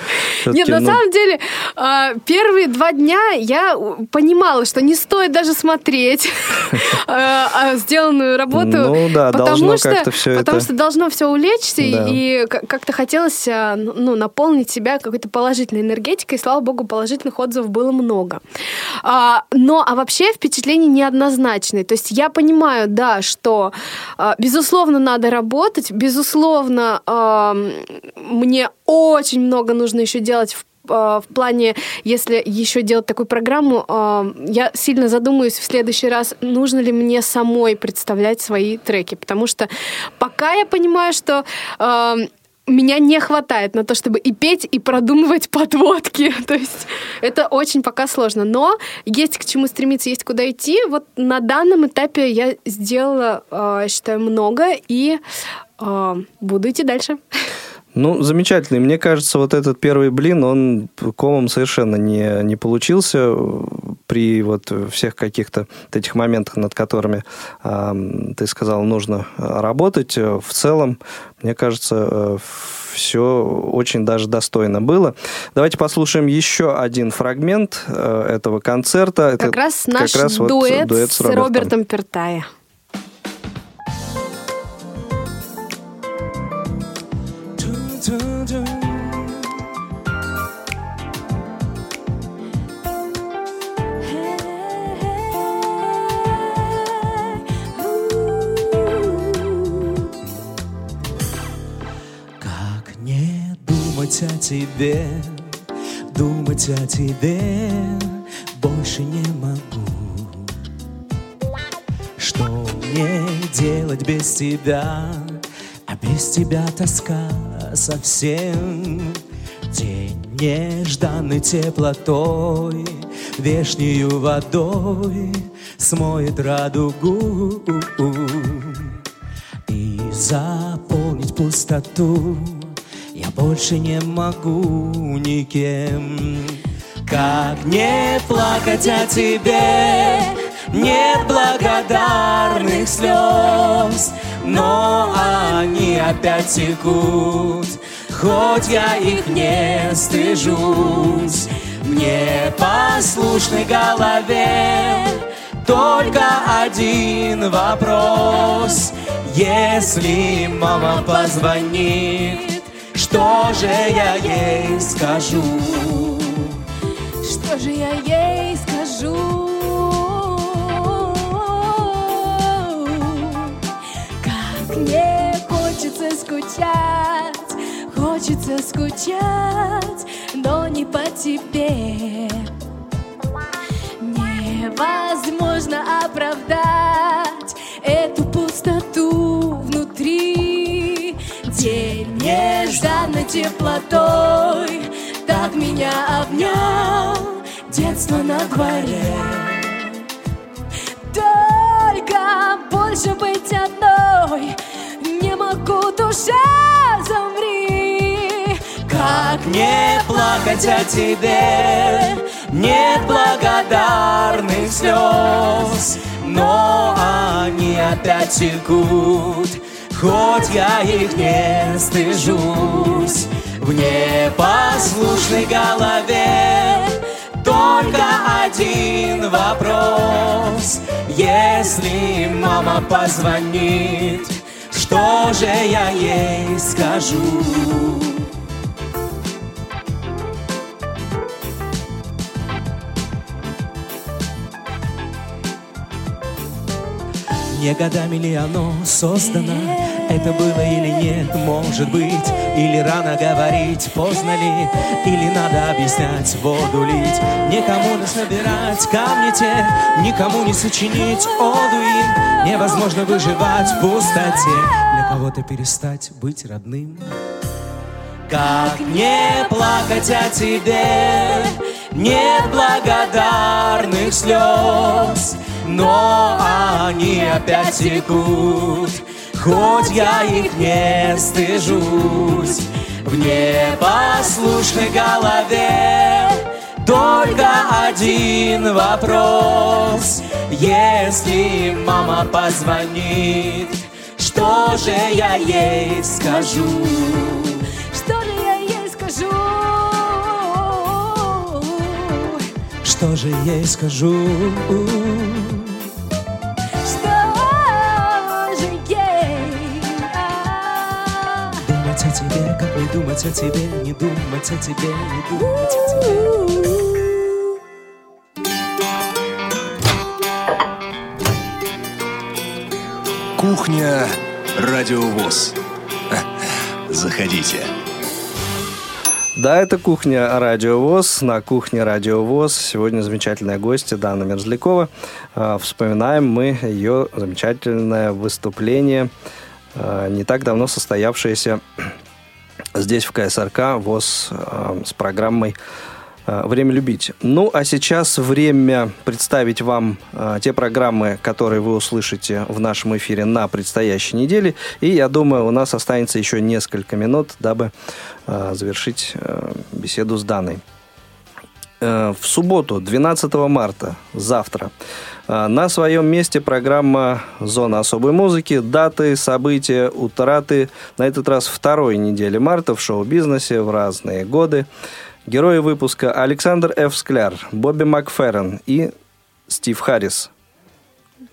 Нет, на ну, самом деле, а, первые два дня я у- понимала, что не стоит даже смотреть а, *laughs* а, сделанную работу. Ну да, потому что, как-то всё Потому это- что должно все улечься, и- Да. и к- как-то хотелось ну, наполнить себя какой-то положительной энергетикой, и, слава богу, положительных отзывов было много. А, Но, а вообще впечатления неоднозначные. То есть я понимаю, да, что, а, безусловно, надо работать, безусловно, мне очень много нужно еще делать в а, в плане, если еще делать такую программу, а, я сильно задумаюсь в следующий раз, нужно ли мне самой представлять свои треки, потому что пока я понимаю, что меня не хватает на то, чтобы и петь, и продумывать подводки. *laughs* То есть это очень пока сложно. Но есть к чему стремиться, есть куда идти. Вот на данном этапе я сделала, э, считаю, много, и э, буду идти дальше. *laughs* Ну, замечательный. Мне кажется, вот этот первый блин, он комом совершенно не, не получился при вот всех каких-то этих моментах, над которыми э, ты сказал, нужно работать. В целом, мне кажется, все очень даже достойно было. Давайте послушаем еще один фрагмент э, этого концерта. Как Это раз наш как раз дуэт, вот дуэт с, с Робертом, Робертом Пертая. О тебе, думать о тебе больше не могу. Что мне делать без тебя, а без тебя тоска совсем. День нежданной теплотой, вешнюю водой смоет радугу и заполнить пустоту больше не могу никем. Как не плакать о тебе, нет благодарных слез, но они опять текут, хоть я их не стыжусь. Мне послушной голове только один вопрос. Если мама позвонит, что же я ей скажу? Что же я ей скажу? Как мне хочется скучать, хочется скучать, но не по тебе. Невозможно оправдать нежданной теплотой. Так меня обнял детство на дворе. Только больше быть одной Не могу, душа, замри. Как не плакать о тебе Нет благодарных слез. Но они опять текут Хоть я их не стыжусь В непослушной голове Только один вопрос Если мама позвонит Что же я ей скажу? Не годами ли оно создано? Это было или нет, может быть Или рано говорить, поздно ли Или надо объяснять, воду лить. Никому не собирать камни те Никому не сочинить. Оду им Невозможно выживать в пустоте. Для кого-то перестать быть родным. Как не плакать о тебе Нет благодарных слез но они опять текут, хоть я их не стыжусь. В непослушной голове только один вопрос. Если мама позвонит, что же я ей скажу? Что же ей скажу? тебе, как не думать о тебе, не думать о тебе, не думать о тебе. Кухня Радиовоз. *laughs* Заходите. Да, это кухня Радио ВОЗ. На кухне Радио ВОЗ сегодня замечательная гостья Дана Мерзлякова. А, вспоминаем мы ее замечательное выступление, а, не так давно состоявшееся *clears throat* здесь в КСРК ВОЗ э, с программой «Время любить». Ну, а сейчас время представить вам э, те программы, которые вы услышите в нашем эфире на предстоящей неделе. И я думаю, у нас останется еще несколько минут, дабы э, завершить э, беседу с Даной. Э, в субботу, 12 марта, завтра, э, на своем месте программа «Зона особой музыки», даты, события, утраты. На этот раз второй недели марта в шоу-бизнесе в разные годы. Герои выпуска Александр Ф. Скляр, Бобби Макферрен и Стив Харрис.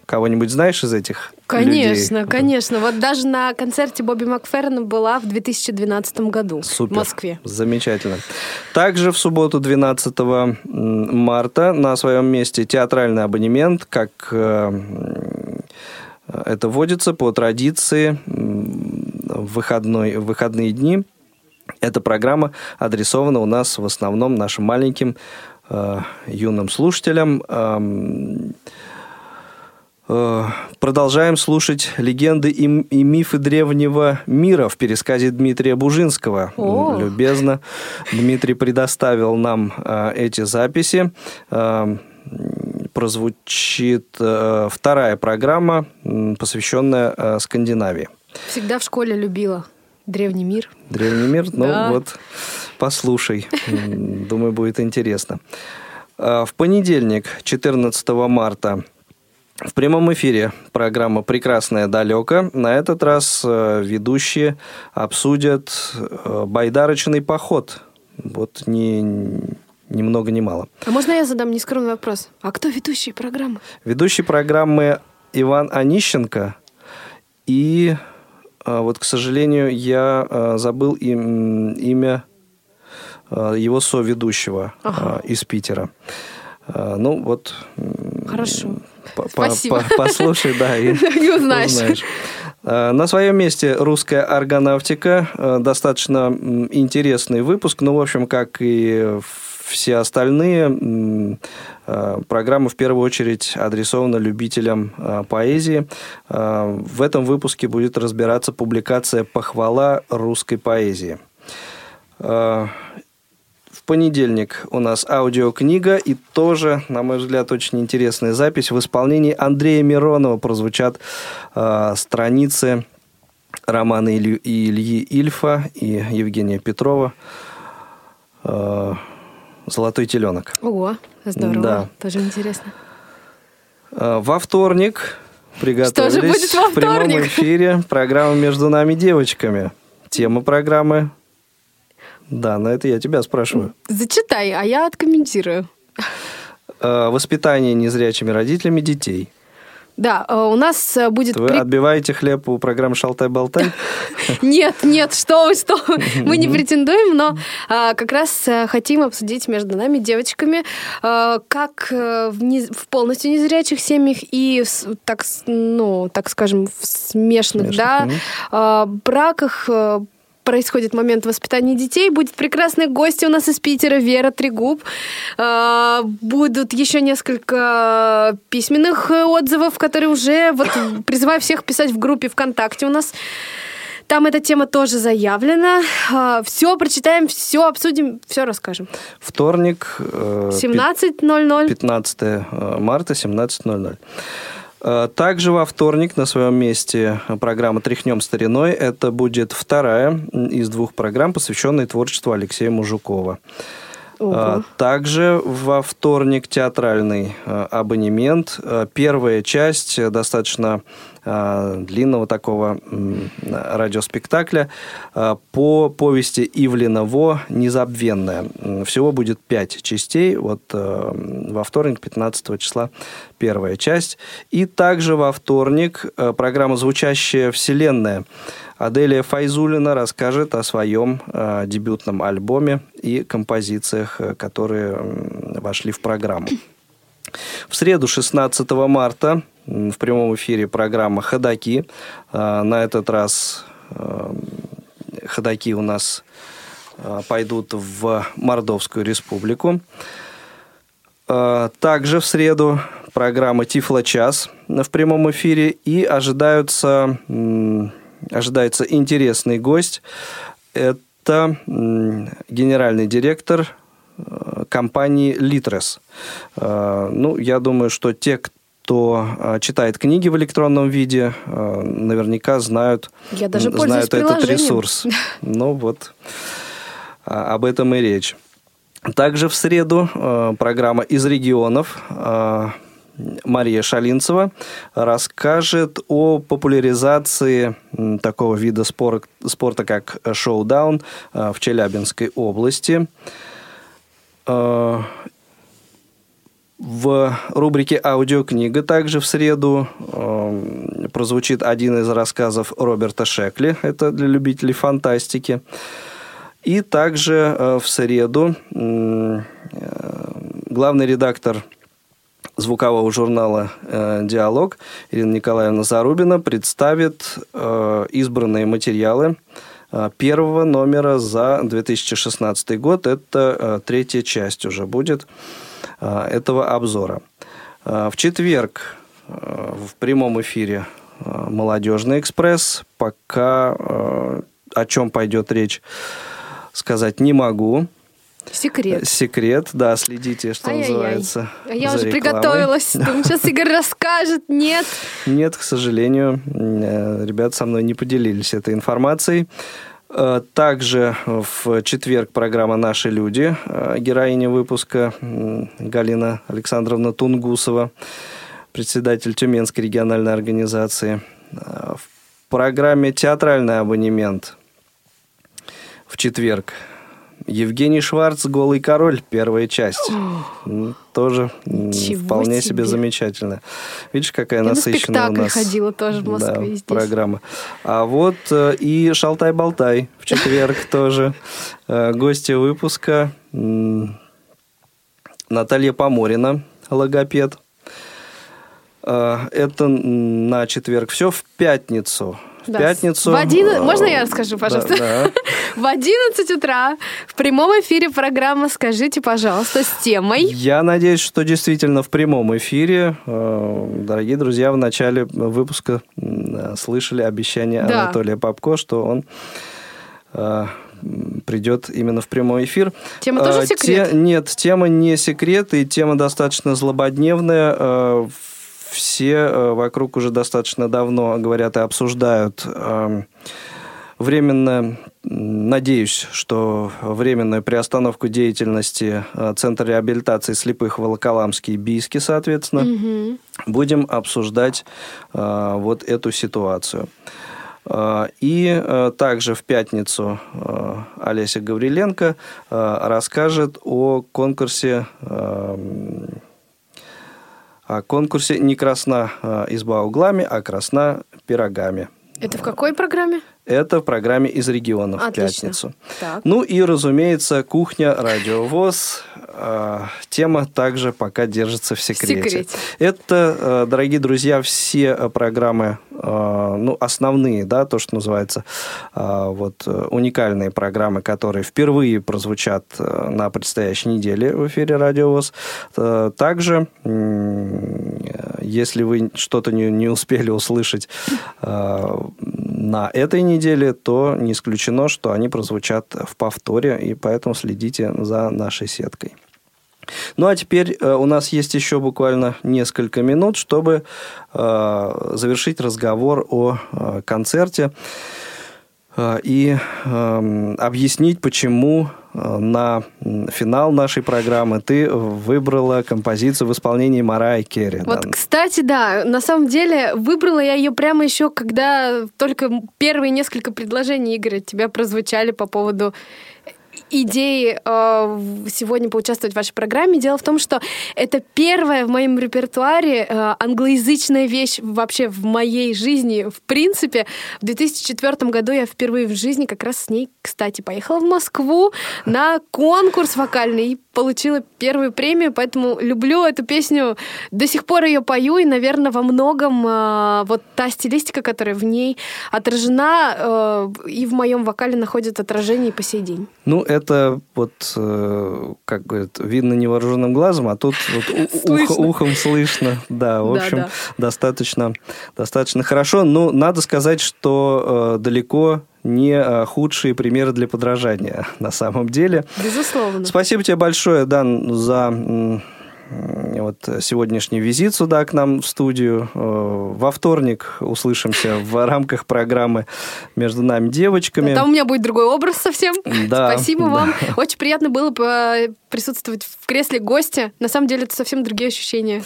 Кого-нибудь знаешь из этих Конечно, людей? конечно. Вот даже на концерте Бобби Макферрена была в 2012 году Супер. в Москве. Замечательно. Также в субботу 12 м, марта на своем месте театральный абонемент, как э, это вводится по традиции в, выходной, в выходные дни. Эта программа адресована у нас в основном нашим маленьким э, юным слушателям. Эм, Э, Продолжаем слушать легенды и, и мифы древнего мира в пересказе Дмитрия Бужинского. О. Любезно Дмитрий предоставил нам э, эти записи. Э, прозвучит э, вторая программа, посвященная э, Скандинавии. Всегда в школе любила древний мир. Древний мир, ну Да. вот, послушай. Думаю, будет интересно. А, В понедельник, 14 марта, в прямом эфире программа «Прекрасное далеко». На этот раз э, ведущие обсудят э, байдарочный поход. Вот ни, ни много ни мало. А можно я задам нескромный вопрос? А кто ведущий программы? Ведущий программы Иван Онищенко. И вот, к сожалению, я э, забыл им- имя э, его соведущего Ага. из Питера. Ну, вот... Хорошо. по- Спасибо. по- Послушай, да, и *laughs* И узнаешь. узнаешь. На своем месте русская аргонавтика. Э, Достаточно интересный выпуск. Ну, в общем, как и все остальные, э, программа в первую очередь адресована любителям э, поэзии. Э, В этом выпуске будет разбираться публикация «Похвала русской поэзии». В понедельник у нас аудиокнига и тоже, на мой взгляд, очень интересная запись. В исполнении Андрея Миронова прозвучат страницы романа Илью- Ильи Ильфа и Евгения Петрова «Золотой теленок». Ого, здорово. Да. Тоже интересно. Э, Во вторник приготовились Что же будет во в прямом вторник? эфире программа «Между нами девочками». Тема программы... Да, на это я тебя спрашиваю. Зачитай, а я откомментирую. Э, Воспитание незрячими родителями детей. Да, э, у нас э, будет... Вы при- отбиваете хлеб у программы «Шалтай-болтай»? *laughs* Нет, нет, что вы, что. *laughs* Мы не претендуем, но а, как раз а, хотим обсудить между нами, девочками, как в, полностью незрячих семьях и, так, ну, так скажем, в смешных, да, браках происходит момент воспитания детей. Будет прекрасные гости у нас из Питера, Вера Трегуб. А, Будут еще несколько письменных э, отзывов, которые уже вот призываю всех писать в группе ВКонтакте у нас. Там эта тема тоже заявлена. Все прочитаем, все обсудим, все расскажем. Вторник, э, 17.00. 15 э, марта, 17.00. Э, Также во вторник на своем месте программа «Тряхнем стариной». Это будет вторая из двух программ, посвященная творчеству Алексея Мужукова. Ого. А, Также во вторник театральный э, абонемент. Э, Первая часть э, достаточно э, длинного такого радиоспектакля э, по повести Ивлина Во «Незабвенная». Всего будет пять частей. Вот э, во вторник, 15 числа, первая часть. И также во вторник э, программа «Звучащая вселенная». Аделия Файзулина расскажет о своем э, дебютном альбоме и композициях, э, которые вошли в программу. В среду, 16 марта, в прямом эфире программа «Ходоки». Э, На этот раз э, ходоки у нас э, пойдут в Мордовскую республику. Также в среду программа «Тифло час» в прямом эфире. И ожидаются, ожидается интересный гость. Это генеральный директор компании Litres. Э, Ну, я думаю, что те, кто э, читает книги в электронном виде, э, наверняка знают, Я даже знают этот ресурс. *laughs* Ну вот, а, об этом и речь. Также в среду программа «Из регионов» Мария Шалинцева расскажет о популяризации такого вида спор- спорта, как шоу-даун в Челябинской области. Э, В рубрике «Аудиокнига» также в среду э, прозвучит один из рассказов Роберта Шекли. Это для любителей фантастики. И также э, в среду э, главный редактор звукового журнала э, «Диалог» Ирина Николаевна Зарубина представит э, избранные материалы э, первого номера за 2016 год. Это э, третья часть уже будет э, этого обзора. В четверг в прямом эфире «Молодежный экспресс». Пока о чем пойдет речь, сказать не могу. Секрет. Секрет, да, следите, что Ай-яй-яй. называется. А я уже рекламой. приготовилась. *laughs* Думаю, сейчас Игорь расскажет. Нет. Нет, к сожалению, э, ребята со мной не поделились этой информацией. Э, Также в четверг программа «Наши люди», э, героиня выпуска Галина Александровна Тунгусова, председатель Тюменской региональной организации. В программе «Театральный абонемент» в четверг Евгений Шварц «Голый король», первая часть. Тоже м, Ничего вполне себе себе. замечательно. Видишь, какая Я на насыщенная у спектакль нас ходила тоже в да, Москве здесь. программа. А вот э, и «Шалтай-болтай» в четверг *laughs* тоже. Э, Гостья выпуска м, Наталья Поморина, логопед. Э, Это на четверг. Все в пятницу. В Да, пятницу... в один- э, Можно я расскажу, пожалуйста? Да, да. *laughs* В 11 утра в прямом эфире программа «Скажите, пожалуйста» с темой. Я надеюсь, что действительно в прямом эфире, э, дорогие друзья, в начале выпуска э, слышали обещание Да. Анатолия Попко, что он придет именно в прямой эфир. Тема тоже секрет? те- нет, тема не секрет, и тема достаточно злободневная. Э, Все э, вокруг уже достаточно давно говорят и обсуждают эм, временно, надеюсь, что временную приостановку деятельности э, Центра реабилитации слепых Волоколамский и Бийский, соответственно, Мгм. будем обсуждать э, вот эту ситуацию. Э, И также в пятницу Олеся Гавриленко расскажет о конкурсе э, о конкурсе не красна э, изба углами, а красна пирогами. Это в какой программе? Это в программе «Из регионов» в Отлично. пятницу. Так. Ну и, разумеется, кухня, радиовоз. Э, Тема также пока держится в секрете. секрете. Это, э, дорогие друзья, все программы, э, ну, основные, да, то, что называется, вот, э, уникальные программы, которые впервые прозвучат э, на предстоящей неделе в эфире «Радиовоз». Э, Также, если вы что-то не, не успели услышать э, на этой неделе, то не исключено, что они прозвучат в повторе, и поэтому следите за нашей сеткой. Ну а теперь э, у нас есть еще буквально несколько минут, чтобы э, завершить разговор о э, концерте э, и э, объяснить, почему на финал нашей программы ты выбрала композицию в исполнении Марай Керри. Вот, Да. кстати, да, на самом деле выбрала я ее прямо еще, когда только первые несколько предложений Игоря тебя прозвучали по поводу идеи э, сегодня поучаствовать в вашей программе. Дело в том, что это первая в моем репертуаре э, англоязычная вещь вообще в моей жизни. В принципе, в 2004 году я впервые в жизни как раз с ней, кстати, поехала в Москву на конкурс вокальный получила первую премию, поэтому люблю эту песню, до сих пор ее пою, и, наверное, во многом э, вот та стилистика, которая в ней отражена, э, и в моем вокале находит отражение и по сей день. Ну, это вот, э, как говорят, видно невооруженным глазом, а тут вот ухом слышно. Да, в общем, достаточно, достаточно хорошо. Но надо сказать, что э, далеко не э, худшие примеры для подражания на самом деле. Безусловно. Спасибо тебе большое, Дан, за вот сегодняшний визит сюда к нам в студию. Э, Во вторник услышимся *laughs* в рамках программы «Между нами девочками». Там у меня будет другой образ совсем. *laughs* Да, Спасибо да. вам. Очень приятно было по- присутствовать в кресле гостя. На самом деле это совсем другие ощущения.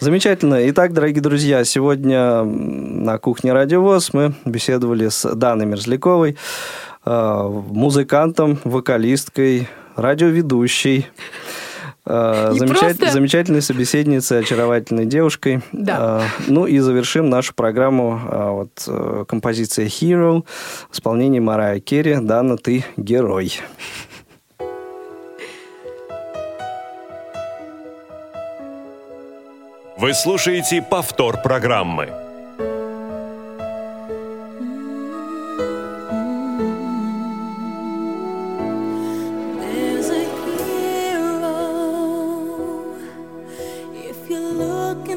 Замечательно. Итак, дорогие друзья, сегодня на кухне Радиовоз мы беседовали с Даной Мерзляковой, э, музыкантом, вокалисткой, радиоведущей, э, Не замечат- просто- замечательной собеседницей, очаровательной девушкой. Да. Э, Ну и завершим нашу программу э, вот, композиция «Hero» в исполнении Марая Керри. Дана, ты герой. Вы слушаете повтор программы.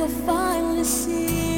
you'll finally see